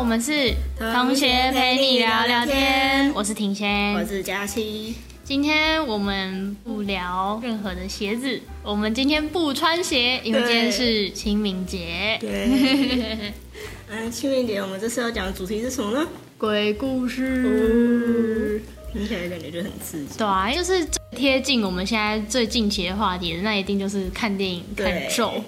我们是同学陪你聊聊天，我是庭我。是佳期。今天我们不聊任何的鞋子，我们今天不穿鞋，因为今天是清明节。对，嗯，清明节我们这次要讲的主题是什么呢？鬼故事，嗯，听起来感觉就很刺激。对啊，就是最贴近我们现在最近期的话题的，那一定就是看电影、看对咒。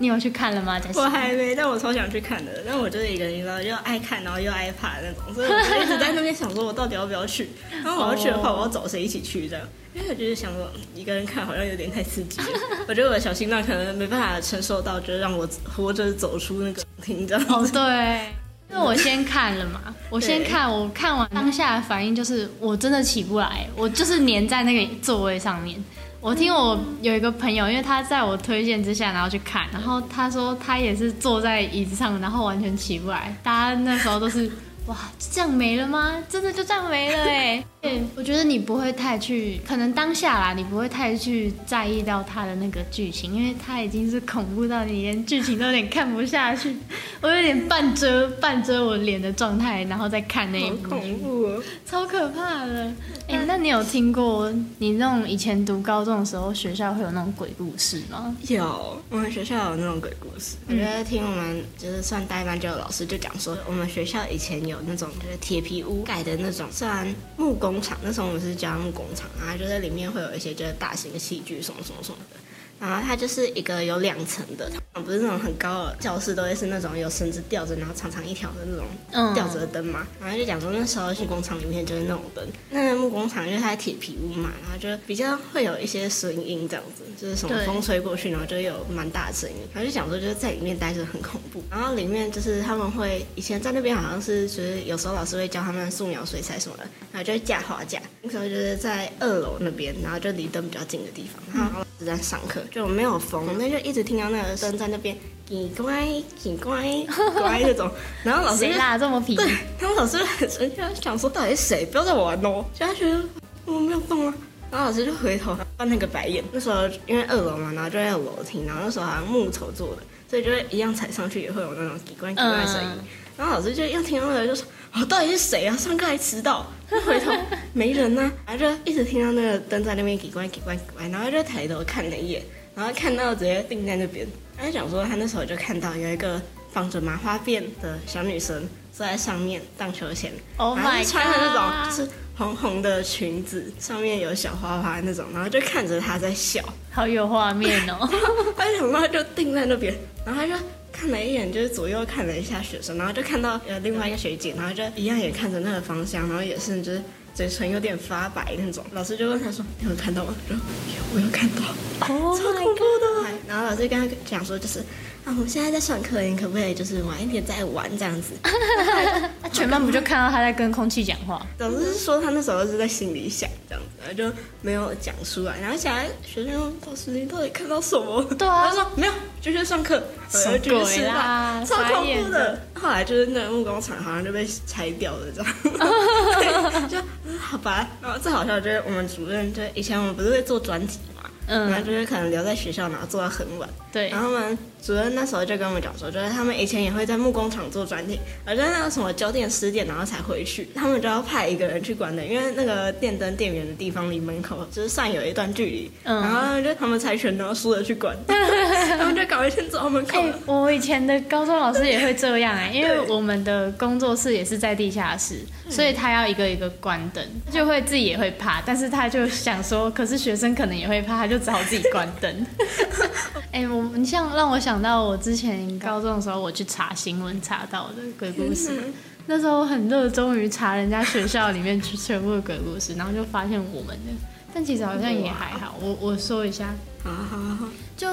你有去看了吗？我还没，但我超想去看的。但我就是一个你知道，又爱看然后又爱怕那种，所以我就一直在那边想说，我到底要不要去？然后我要去的话，哦我要找谁一起去这样？因为我就是想说，一个人看好像有点太刺激了。我觉得我的小心脏可能没办法承受到，就是让我活着走出那个厅这样子。哦，对，因为我先看了嘛，我先看，我看完当下的反应就是我真的起不来，我就是粘在那个座位上面。我听我有一个朋友，因为他在我推荐之下，然后去看，然后他说他也是坐在椅子上，然后完全起不来。大家那时候都是哇，就这样没了吗？真的就这样没了哎、对，我觉得你不会太去，可能当下啦，你不会太去在意到他的那个剧情，因为他已经是恐怖到你连剧情都有点看不下去。我有点半遮半遮我脸的状态，然后再看那一好部，恐怖哦！超可怕的。哎、那你有听过你那种以前读高中的时候，学校会有那种鬼故事吗？有，我们学校有那种鬼故事。我觉得听我们就是算代班就有老师就讲说，我们学校以前有那种就是铁皮屋盖的那种，虽然木工厂。那时候我们是叫木工厂，啊就是里面会有一些就是大型的器具什么什么什么的。然后它就是一个有两层的，它不是那种很高的教室，都会是那种有绳子吊着，然后长长一条的那种嗯吊着的灯嘛。然后就讲说那时候去工厂里面就是那种灯，那个木工厂因为它是铁皮屋嘛，然后就比较会有一些声音这样子，就是什么风吹过去，然后就有蛮大的声音。然后就讲说就是在里面待着很恐怖，然后里面就是他们会以前在那边好像是就是有时候老师会教他们素描、水彩什么的，然后就会架画架。那时候就是在二楼那边，然后就离灯比较近的地方，然后老师在上课，就没有风，那就一直听到那个灯在那边。叽乖叽乖 乖那种，然后老师啦这么皮？对，他们老师很生气，他想说到底是谁，不要再玩哦。就他觉得我没有动啊，然后老师就回头翻那个白眼。那时候因为二楼嘛，然后就在楼梯，然后那时候好像木头做的，所以就会一样踩上去也会有那种叽乖叽乖的声音。嗯然后老师就又听到那个就说：“哦，到底是谁啊？上课还迟到。”他回头没人呢、然后就一直听到那个灯在那边叽关叽关叽关，然后就抬头看了一眼，然后看到直接定在那边。他就讲说他那时候就看到有一个绑着麻花辫的小女生坐在上面荡秋千 Oh 然后就穿的那种是红红的裙子，上面有小花花那种，然后就看着她在笑。好有画面哦。他就想到就定在那边，然后他就看了一眼，就是左右看了一下学生，然后就看到呃另外一个学姐，然后就一样也看着那个方向，然后也是就是嘴唇有点发白那种。老师就问他说：“你有看到吗？”我说：“有，我有看到。” Oh 超恐怖的。然后老师跟他讲说，就是啊，我们现在在上课，你可不可以就是晚一点再玩这样子？那全班不就看到他在跟空气讲话？总之是说他那时候是在心里想这样子，然后就没有讲出来。然后想来学生说老师你到底看到什么？对啊他说没有，继续上课，什么鬼啦超恐傻眼的怖的。后来就是那个木工厂好像就被拆掉了，这样，就嗯好吧。然后最好笑的就是我们主任，就以前我们不是会做专题嘛，然后嗯，就是可能留在学校，然后做到很晚。对然。后我们主任那时候就跟我们讲说，就是他们以前也会在木工厂做专题，而在那个什么九点十点然后才回去，他们就要派一个人去关灯，因为那个电灯电源的地方离门口就是算有一段距离，嗯然后就他们猜拳，然后输了去关，他们就搞一天走到门口。哎、我以前的高中老师也会这样哎、因为我们的工作室也是在地下室，所以他要一个一个关灯，就会自己也会怕，但是他就想说，可是学生可能也会怕，他就只好自己关灯。哎、我你像让我想到我之前高中的时候，我去查新闻查到的鬼故事。那时候很热衷于查人家学校里面全部的鬼故事，然后就发现我们的，但其实好像也还好。我我说一下，好好好，就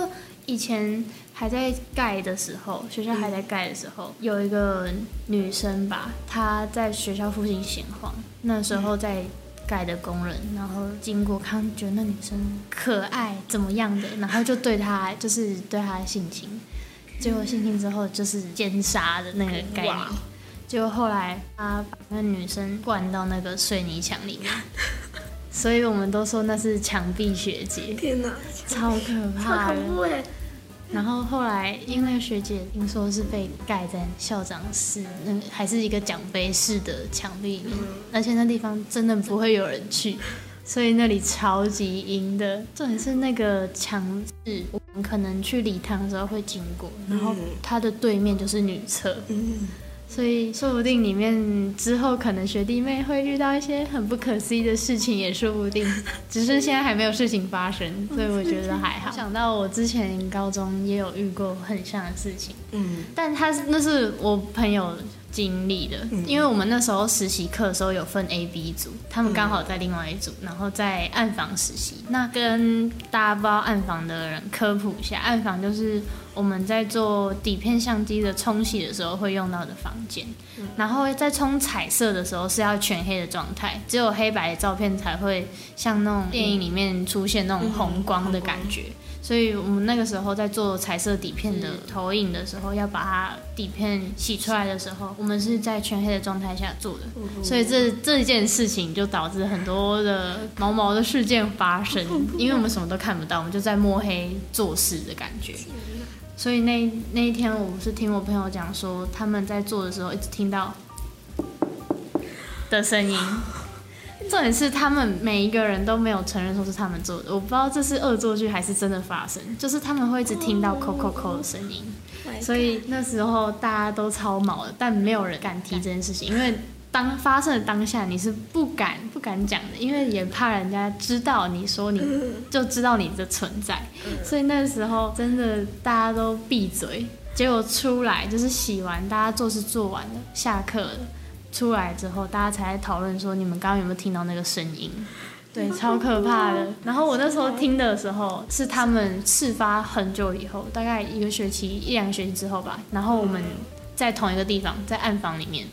以前还在盖的时候，学校还在盖的时候，有一个女生吧，她在学校附近闲晃，那时候在盖的工人，然后经过看，觉得那女生可爱怎么样的，然后就对她就是对她的性侵，结果性侵之后就是奸杀的那个概念哇，结果后来他把那女生灌到那个水泥墙里面。所以我们都说那是墙壁学姐，天哪，超可怕的。恐怖哎！然后后来因为学姐听说是被盖在校长室，那还是一个奖杯式的墙壁里面，而且那地方真的不会有人去，所以那里超级阴的。重点是那个墙是我们可能去礼堂的时候会经过，然后它的对面就是女厕。嗯，所以说不定里面之后可能学弟妹会遇到一些很不可思议的事情，也说不定。只是现在还没有事情发生，所以我觉得还好。想到我之前高中也有遇过很像的事情，嗯，但他那是我朋友经历的，因为我们那时候实习课的时候有分 A、B 组，他们刚好在另外一组，然后在暗房实习。那跟大家不知道暗房的人科普一下，暗房就是我们在做底片相机的冲洗的时候会用到的房间，然后在冲彩色的时候是要全黑的状态，只有黑白的照片才会像那种电影里面出现那种红光的感觉。所以我们那个时候在做彩色底片的投影的时候，要把它底片洗出来的时候，我们是在全黑的状态下做的。所以这这件事情就导致很多的毛毛的事件发生，因为我们什么都看不到，我们就在摸黑做事的感觉。所以那那一天，我是听我朋友讲说，他们在做的时候一直听到的声音。重点是他们每一个人都没有承认说是他们做的，我不知道这是恶作剧还是真的发生，就是他们会一直听到扣扣扣的声音，所以那时候大家都超毛的，但没有人敢提这件事情，因为当发生的当下你是不敢不敢讲的，因为也怕人家知道你说你就知道你的存在，所以那时候真的大家都闭嘴，结果出来就是洗完，大家做事做完了，下课了。出来之后，大家才讨论说，你们刚刚有没有听到那个声音？对，超可怕的。然后我那时候听的时候，是他们事发很久以后，大概一个学期、一两个学期之后吧。然后我们在同一个地方，在暗房里面，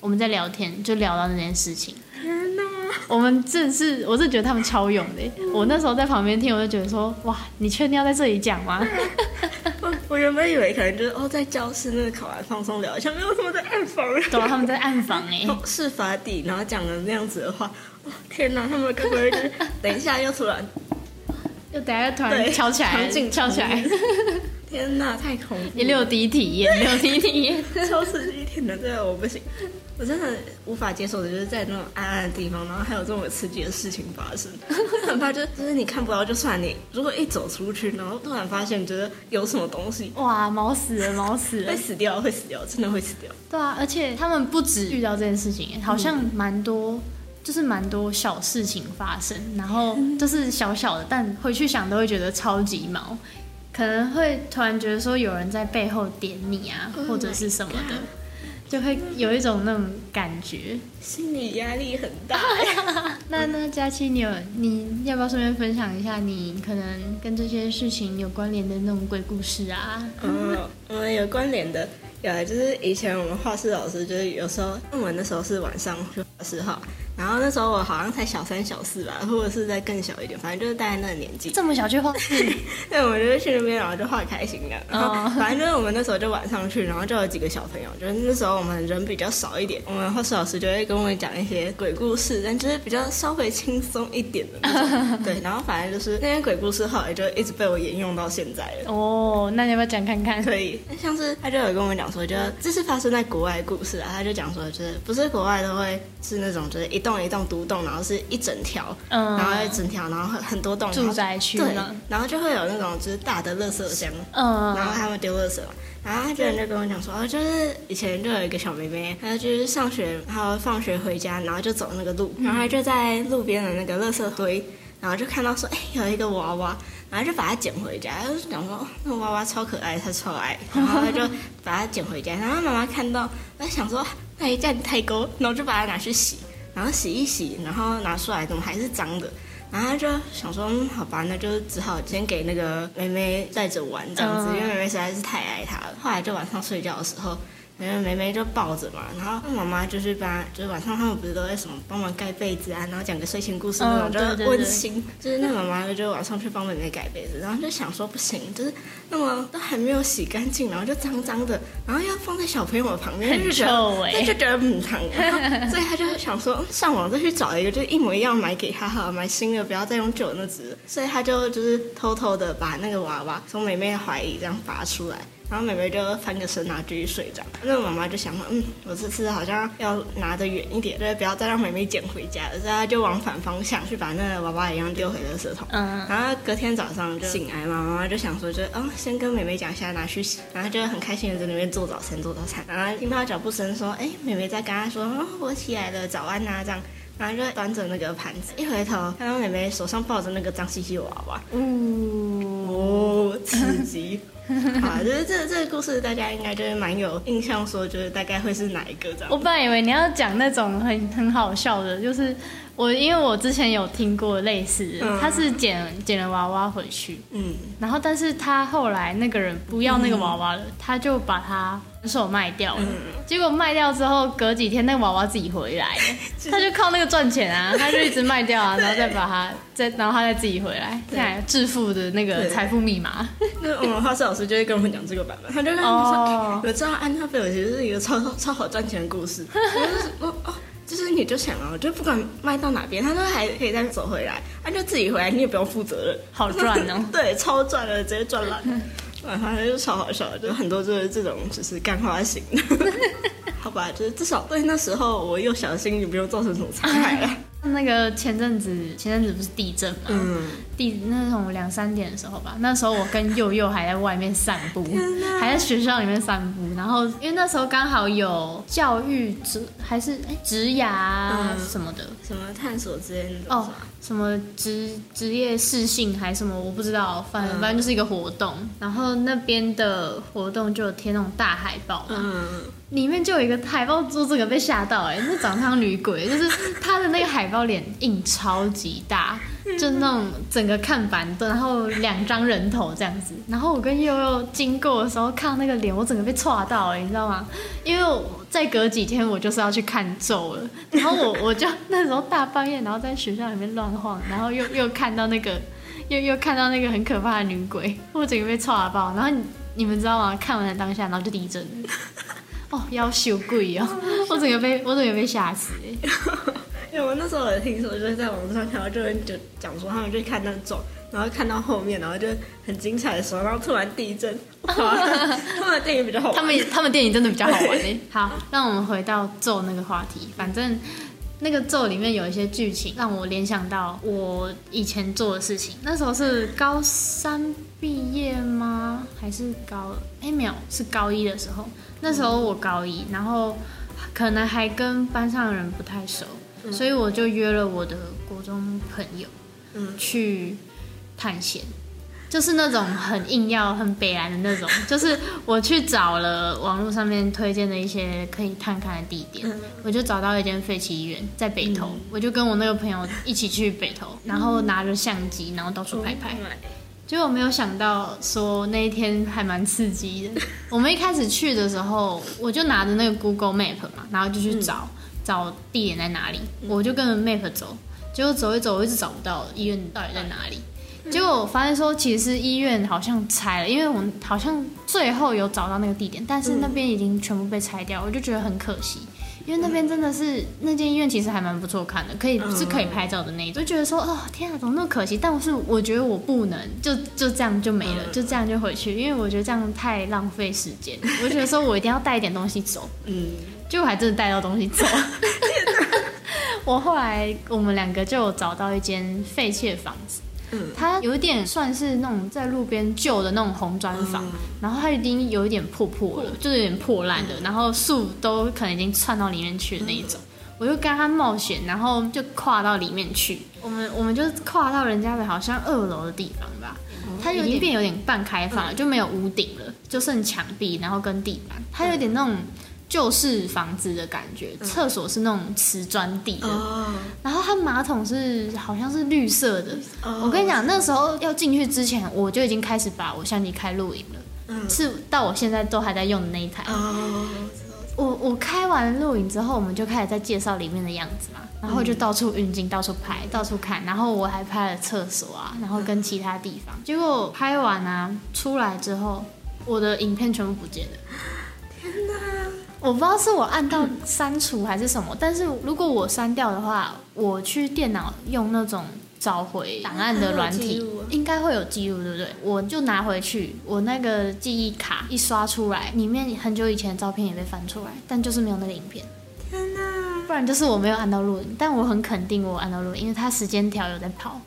我们在聊天，就聊到那件事情。天哪！我们真是，我是觉得他们超勇的。我那时候在旁边听，我就觉得说，哇，你确定要在这里讲吗？我我原本以为可能就是哦，在教室那个考完放松聊一下，没有他们在暗房。对啊，他们在暗房哎，事发地，然后讲了那样子的话，哇，天哪！他们该不会就是等一下又突然 又等下突然敲起来，场景敲起来。天哪，太恐怖！也六 D 体验，六 D 体验，超刺激！天哪，这个我不行，我真的无法接受的，就是在那种暗暗的地方，然后还有这么刺激的事情发生，很怕就是就是你看不到就算你，如果一走出去，然后突然发现觉得有什么东西，哇，毛死了，毛死了，会死掉，会死掉，真的会死掉。对啊，而且他们不止遇到这件事情，好像蛮多，就是蛮多小事情发生，然后就是小小的，但回去想都会觉得超级毛。可能会突然觉得说有人在背后点你啊，或者是什么的，就会有一种那种感觉，心理压力很大。那那佳期，你有你要不要顺便分享一下你可能跟这些事情有关联的那种鬼故事啊？嗯，我们有关联的，有啊，就是以前我们画室老师就是有时候论文的时候是晚上去画室画，然后那时候我好像才小三小四吧，或者是再更小一点，反正就是大概那个年纪。这么小去画室？对，我们就是去那边，然后就画开心的。然后反正就是我们那时候就晚上去，然后就有几个小朋友，就是那时候我们人比较少一点，我们画室老师就会跟我们讲一些鬼故事，但就是比较稍微轻松一点的那种。对，然后反正就是那些鬼故事后来就一直被我沿用到现在了。哦，那你要不要讲看看？可以，像是他就有跟我们讲说，就这是发生在国外的故事啊，他就讲说，就是不是国外都会是那种就是一栋一栋独栋，然后是一整条，嗯。然后一整条，然后很很多栋住宅区对，然后就会有那种就是大的垃圾箱，嗯。然后他们丢垃圾。嘛。然后他之前就跟我讲说，哦，就是以前就有一个小妹妹，她就是上学，然后放学回家，然后就走那个路，然后她就在路边的那个垃圾堆，然后就看到说，哎，有一个娃娃，然后就把它捡回家，就讲说，哦那个娃娃超可爱，她超爱，然后她就把它捡回家，然后妈妈看到，她想说，哎，这样太高，然后就把它拿去洗，然后洗一洗，然后拿出来，怎么还是脏的？然后他就想说，嗯好吧，那就只好先给那个妹妹带着玩这样子，嗯因为妹妹实在是太爱他了。后来就晚上睡觉的时候，然后梅梅就抱着嘛，然后妈妈就是把，就是晚上他们不是都在什么帮忙盖被子啊，然后讲个睡前故事那种，嗯就温馨。就是那妈妈就晚上去帮妹妹盖被子，然后就想说不行，就是那么都还没有洗干净，然后就脏脏的，然后要放在小朋友的旁边，就觉得哎、他就觉得很疼，所以他就想说上网再去找一个就一模一样买给他哈，买新的，不要再用旧的那只。所以他就就是偷偷的把那个娃娃从妹妹的怀里这样拔出来。然后妹妹就翻个身，然后继续睡着。那妈妈就想说，嗯，我这次好像要拿得远一点，就是不要再让妹妹捡回家了。所以她就往反方向去把那个娃娃一样丢回垃圾桶。嗯。然后隔天早上就醒来嘛，妈妈就想说，就哦，先跟妹妹讲一下拿去洗。然后就很开心的在那边做早餐，做早餐。然后听到脚步声说，哎，妹妹在跟她说，哦，我起来了，早安呐，这样。然后就端着那个盘子，一回头看到妹妹手上抱着那个脏兮兮的娃娃，哦，刺激。好，就是这这个故事，大家应该就是蛮有印象，说就是大概会是哪一个这样。我本来以为你要讲那种很很好笑的，就是我因为我之前有听过类似他是捡捡了娃娃回去，嗯，然后但是他后来那个人不要那个娃娃了，他就把它手卖掉了。结果卖掉之后，隔几天那个娃娃自己回来了，他就靠那个赚钱啊，他就一直卖掉啊，然后再把它再然后他再自己回来，看来致富的那个对。财富密码。那我们画室老师就会跟我们讲这个版本，他就跟我们说，哦。我知道安娜贝尔其实是一个超超好赚钱的故事。就是你就想啊，就不管卖到哪边，他都还可以再走回来，他就自己回来，你也不用负责任，好赚哦 对，超赚的，直接赚烂了。反正就超好笑，就很多就是这种就是干花型的，好吧，就是至少对那时候我幼小的心灵不用造成什么伤害啊。那个前阵子前阵子不是地震嘛，嗯，地那种两三点的时候吧，那时候我跟佑佑还在外面散步，还在学校里面散步。然后因为那时候刚好有教育职还是哎职涯什么的、什么探索之类的那种哦，什么职职业适性还是什么我不知道，反正、嗯。反正就是一个活动。然后那边的活动就有贴那种大海报嘛，嗯，里面就有一个海报，做这个被吓到哎、那长得像女鬼，就是他的那个海报脸印超级大，就那种整个看板的，然后两张人头这样子。然后我跟悠悠经过的时候看到那个脸，我整个被戳到哎、你知道吗？因为我再隔几天我就是要去看咒了，然后我我就那时候大半夜，然后在学校里面乱晃，然后又又看到那个又又看到那个很可怕的女鬼，我整个被戳爆。然后你们知道吗？看完了当下，然后就地震。哦，要羞贵哦！我整个被我整个被吓死哎！因为我那时候有听说，就是在网上看到，就就讲说他们去看那种，然后看到后面，然后就很精彩的时候，然后突然地震，哇，他们的电影比较好玩。他们他们电影真的比较好玩哎。好，让我们回到咒那个话题，反正。那个咒里面有一些剧情让我联想到我以前做的事情。那时候是高三毕业吗？还是高？哎，没有，是高一的时候。那时候我高一，然后可能还跟班上的人不太熟，所以我就约了我的国中朋友，嗯去探险。就是那种很硬要、很北蓝的那种，就是我去找了网络上面推荐的一些可以探看的地点，我就找到一间废弃医院在北投，我就跟我那个朋友一起去北投，然后拿着相机，然后到处拍拍。结果没有想到说那一天还蛮刺激的。我们一开始去的时候，我就拿着那个 Google Map 嘛，然后就去找、找地点在哪里，我就跟着 Map 走，结果走一走，我一直找不到医院到底在哪里。结果我发现说，其实医院好像拆了，因为我们好像最后有找到那个地点，但是那边已经全部被拆掉，我就觉得很可惜。因为那边真的是那间医院，其实还蛮不错看的，可以是可以拍照的那一种，就觉得说，哦天啊，怎么那么可惜？但是我觉得我不能就就这样就没了，就这样就回去，因为我觉得这样太浪费时间。我觉得说我一定要带一点东西走，嗯，结果还真的带到东西走。我后来我们两个就找到一间废弃的房子，嗯。它有一点算是那种在路边旧的那种红砖房，然后它已经有一点破破了，就是有点破烂的，然后树都可能已经窜到里面去的那一种。我就跟他冒险，然后就跨到里面去。我们我们就跨到人家的好像二楼的地方吧，它已经变有点半开放了，就没有屋顶了，就剩墙壁，然后跟地板，它有点那种旧式房子的感觉。厕所是那种瓷砖地的，哦，然后它马桶是好像是绿色的。哦我跟你讲，那时候要进去之前，我就已经开始把我相机开录影了，嗯是到我现在都还在用的那一台。哦，我我开完录影之后，我们就开始在介绍里面的样子嘛，然后就到处运镜，到处拍，到处看，然后我还拍了厕所啊，然后跟其他地方。结果拍完啊，出来之后，我的影片全部不见了。天哪！我不知道是我按到删除还是什么，但是如果我删掉的话，我去电脑用那种找回档案的软体应该会有记录，对不对？我就拿回去，我那个记忆卡一刷出来，里面很久以前的照片也被翻出来，但就是没有那个影片。天哪！不然就是我没有按到录音，但我很肯定我按到录音，因为它时间条有在跑，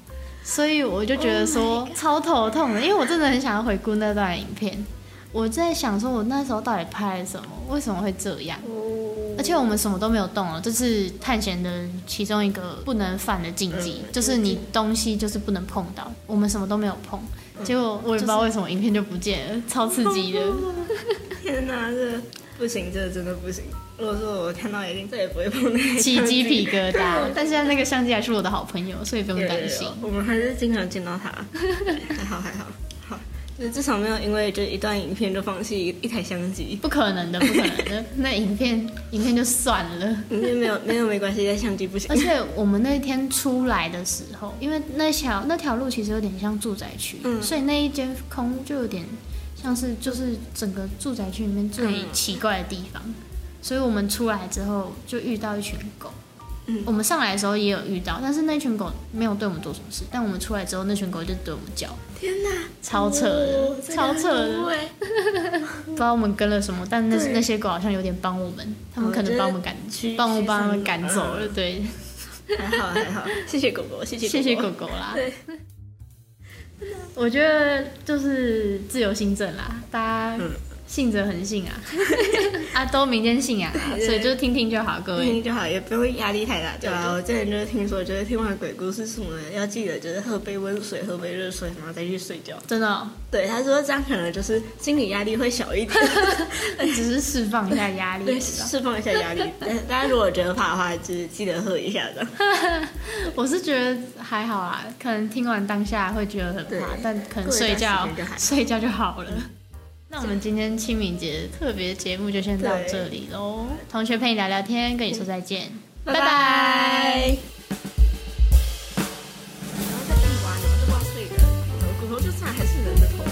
所以我就觉得说 Oh 超头痛的，因为我真的很想要回顾那段影片。我在想说，我那时候到底拍了什么？为什么会这样？哦，而且我们什么都没有动了，这是探险的其中一个不能犯的禁忌，嗯就是你东西就是不能碰到，我们什么都没有碰。结果我也不知道为什么影片就不见了，超刺激的。天哪，这不行，这真的不行。如果说我看到，一定再也不会碰那个起鸡皮疙瘩，但现在那个相机还是我的好朋友，所以不用担心。我们还是经常见到他，还好还好好，就是至少没有因为就一段影片就放弃一一台相机。不可能的，不可能的。那影片影片就算了。影片没有没有没关系，但相机不行而。且我们那天出来的时候，因为那条那条路其实有点像住宅区，嗯所以那一间空就有点像是就是整个住宅区里面最嗯奇怪的地方。所以我们出来之后就遇到一群狗。嗯我们上来的时候也有遇到，但是那群狗没有对我们做什么事。但我们出来之后，那群狗就对我们叫，天哪，超扯的，哦超扯的。不知道我们跟了什么，但那那些狗好像有点帮我们，他们可能帮我们赶去帮我驱散帮他们赶走了。对，还好还好，谢谢狗狗，谢谢谢谢狗。狗啦。对，我觉得就是自由新政啦，大家嗯信则恒信啊，啊都民间信仰啊，所以就听听就好，各位。听听就好，也不用压力太大。对啊，我之前就是听说，就是听完鬼故事什么的，要记得就是喝杯温水，喝杯热水，然后再去睡觉。真的哦、对，他说这样可能就是心理压力会小一点，只是释放一下压力，对，释放一下压力。但大家如果觉得怕的话，就是记得喝一下的。我是觉得还好啊，可能听完当下会觉得很怕，但可能睡觉睡觉就好了。那我们今天清明节特别节目就先到这里喽，同学陪你聊聊天，跟你说再见，拜拜。然后再去们，都挖碎的，骨头就算还是人的头。